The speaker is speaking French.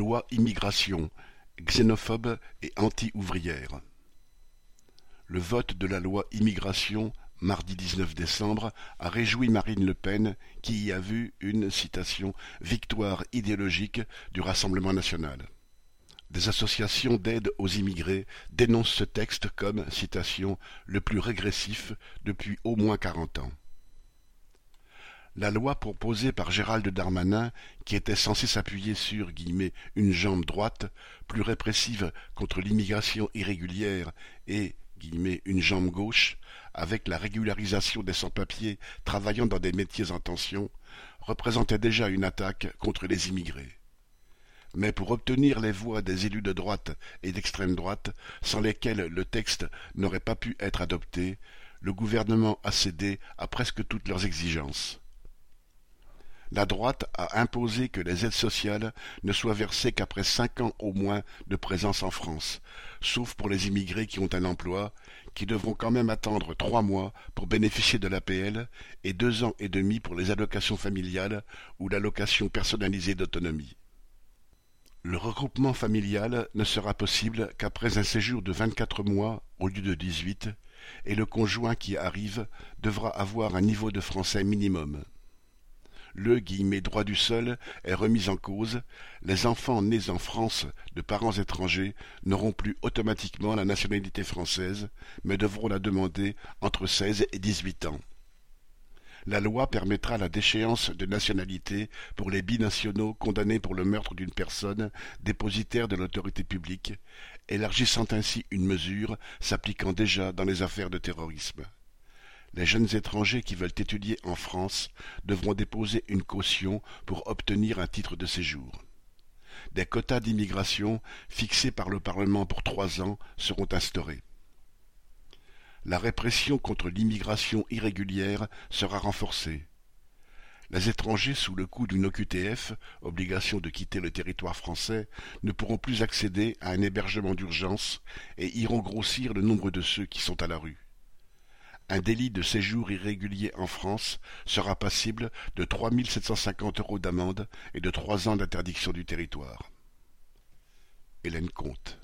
Loi immigration, xénophobe et anti-ouvrière. Le vote de la loi immigration, mardi 19 décembre, a réjoui Marine Le Pen, qui y a vu une citation victoire idéologique du Rassemblement national. Des associations d'aide aux immigrés dénoncent ce texte comme, citation, le plus régressif depuis au moins quarante ans. La loi proposée par Gérald Darmanin, qui était censée s'appuyer sur « une jambe droite », plus répressive contre l'immigration irrégulière et « une jambe gauche », avec la régularisation des sans-papiers travaillant dans des métiers en tension, représentait déjà une attaque contre les immigrés. Mais pour obtenir les voix des élus de droite et d'extrême droite, sans lesquels le texte n'aurait pas pu être adopté, le gouvernement a cédé à presque toutes leurs exigences la droite a imposé que les aides sociales ne soient versées qu'après cinq ans au moins de présence en France, sauf pour les immigrés qui ont un emploi, qui devront quand même attendre trois mois pour bénéficier de l'APL et deux ans et demi pour les allocations familiales ou l'allocation personnalisée d'autonomie. Le regroupement familial ne sera possible qu'après un séjour de vingt-quatre mois au lieu de dix-huit, et le conjoint qui arrive devra avoir un niveau de français minimum le droit du sol est remis en cause, les enfants nés en France de parents étrangers n'auront plus automatiquement la nationalité française, mais devront la demander entre seize et dix-huit ans. La loi permettra la déchéance de nationalité pour les binationaux condamnés pour le meurtre d'une personne dépositaire de l'autorité publique, élargissant ainsi une mesure s'appliquant déjà dans les affaires de terrorisme les jeunes étrangers qui veulent étudier en France devront déposer une caution pour obtenir un titre de séjour. Des quotas d'immigration fixés par le Parlement pour trois ans seront instaurés. La répression contre l'immigration irrégulière sera renforcée. Les étrangers sous le coup d'une OQTF, obligation de quitter le territoire français, ne pourront plus accéder à un hébergement d'urgence et iront grossir le nombre de ceux qui sont à la rue un délit de séjour irrégulier en France sera passible de 3 750 euros d'amende et de trois ans d'interdiction du territoire. Hélène Comte